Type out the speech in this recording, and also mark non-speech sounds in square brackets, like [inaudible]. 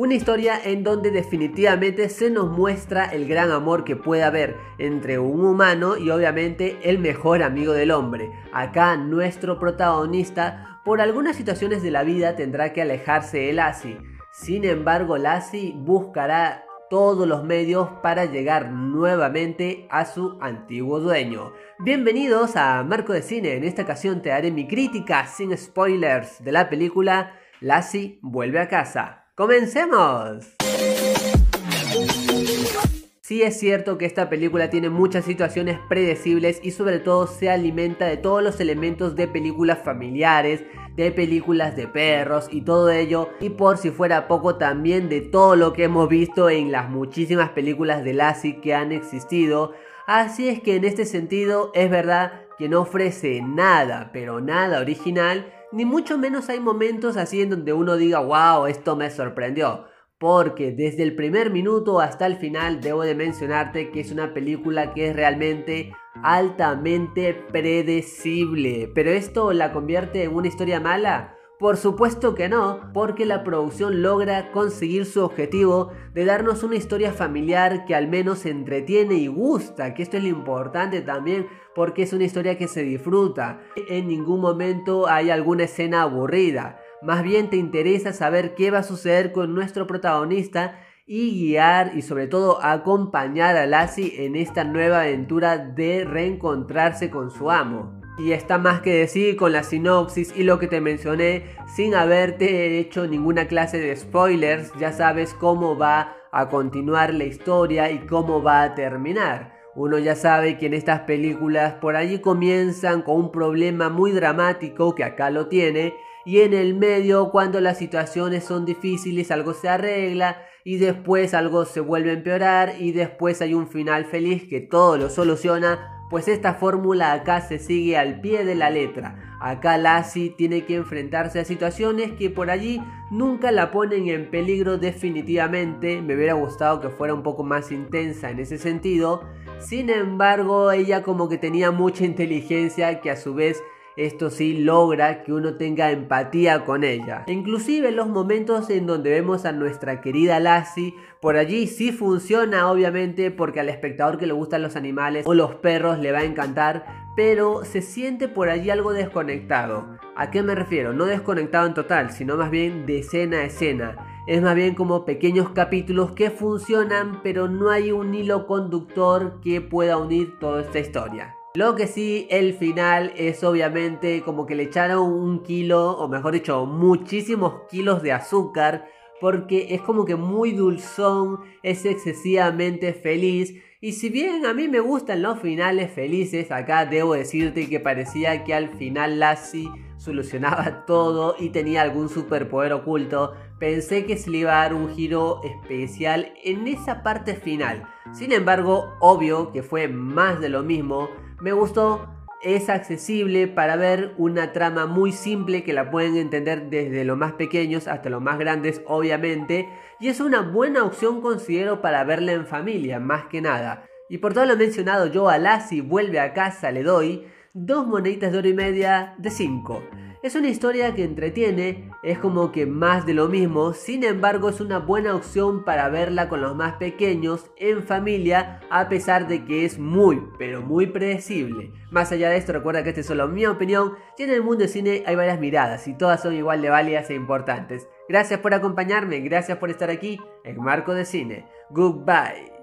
Una historia en donde definitivamente se nos muestra el gran amor que puede haber entre un humano y obviamente el mejor amigo del hombre. Acá nuestro protagonista por algunas situaciones de la vida tendrá que alejarse de Lassie. Sin embargo, Lassie buscará todos los medios para llegar nuevamente a su antiguo dueño. Bienvenidos a Marco de Cine, en esta ocasión te haré mi crítica sin spoilers de la película Lassie vuelve a casa. ¡Comencemos! Sí es cierto que esta película tiene muchas situaciones predecibles y sobre todo se alimenta de todos los elementos de películas familiares, de películas de perros y todo ello, y por si fuera poco también de todo lo que hemos visto en las muchísimas películas de Lassie que han existido. Así es que en este sentido es verdad que no ofrece nada, pero nada original, ni mucho menos hay momentos así en donde uno diga, wow, esto me sorprendió. Porque desde el primer minuto hasta el final debo de mencionarte que es una película que es realmente altamente predecible. Pero esto la convierte en una historia mala. Por supuesto que no, porque la producción logra conseguir su objetivo de darnos una historia familiar que al menos entretiene y gusta, que esto es lo importante también, porque es una historia que se disfruta. En ningún momento hay alguna escena aburrida, más bien te interesa saber qué va a suceder con nuestro protagonista y guiar y sobre todo acompañar a Lassie en esta nueva aventura de reencontrarse con su amo. Y está más que decir con la sinopsis y lo que te mencioné sin haberte hecho ninguna clase de spoilers, ya sabes cómo va a continuar la historia y cómo va a terminar. Uno ya sabe que en estas películas por allí comienzan con un problema muy dramático que acá lo tiene y en el medio cuando las situaciones son difíciles algo se arregla y después algo se vuelve a empeorar y después hay un final feliz que todo lo soluciona pues esta fórmula acá se sigue al pie de la letra. Acá Lassie tiene que enfrentarse a situaciones que por allí nunca la ponen en peligro definitivamente. Me hubiera gustado que fuera un poco más intensa en ese sentido. Sin embargo, ella como que tenía mucha inteligencia que a su vez esto sí logra que uno tenga empatía con ella. Inclusive los momentos en donde vemos a nuestra querida Lassie, por allí sí funciona obviamente porque al espectador que le gustan los animales o los perros le va a encantar, pero se siente por allí algo desconectado. ¿A qué me refiero? No desconectado en total, sino más bien de escena a escena. Es más bien como pequeños capítulos que funcionan, pero no hay un hilo conductor que pueda unir toda esta historia. Lo que sí, el final es obviamente como que le echaron un kilo, o mejor dicho, muchísimos kilos de azúcar, porque es como que muy dulzón, es excesivamente feliz. Y si bien a mí me gustan los finales felices, acá debo decirte que parecía que al final Lassie solucionaba [laughs] todo y tenía algún superpoder oculto, pensé que se le iba a dar un giro especial en esa parte final. Sin embargo, obvio que fue más de lo mismo, me gustó, es accesible para ver una trama muy simple que la pueden entender desde los más pequeños hasta los más grandes obviamente y es una buena opción considero para verla en familia más que nada. Y por todo lo mencionado yo a Lassie vuelve a casa le doy dos moneditas de oro y media de 5. Es una historia que entretiene, es como que más de lo mismo, sin embargo es una buena opción para verla con los más pequeños en familia a pesar de que es muy, pero muy predecible. Más allá de esto recuerda que esta es solo mi opinión y en el mundo del cine hay varias miradas y todas son igual de válidas e importantes. Gracias por acompañarme, gracias por estar aquí en Marco de Cine. Goodbye.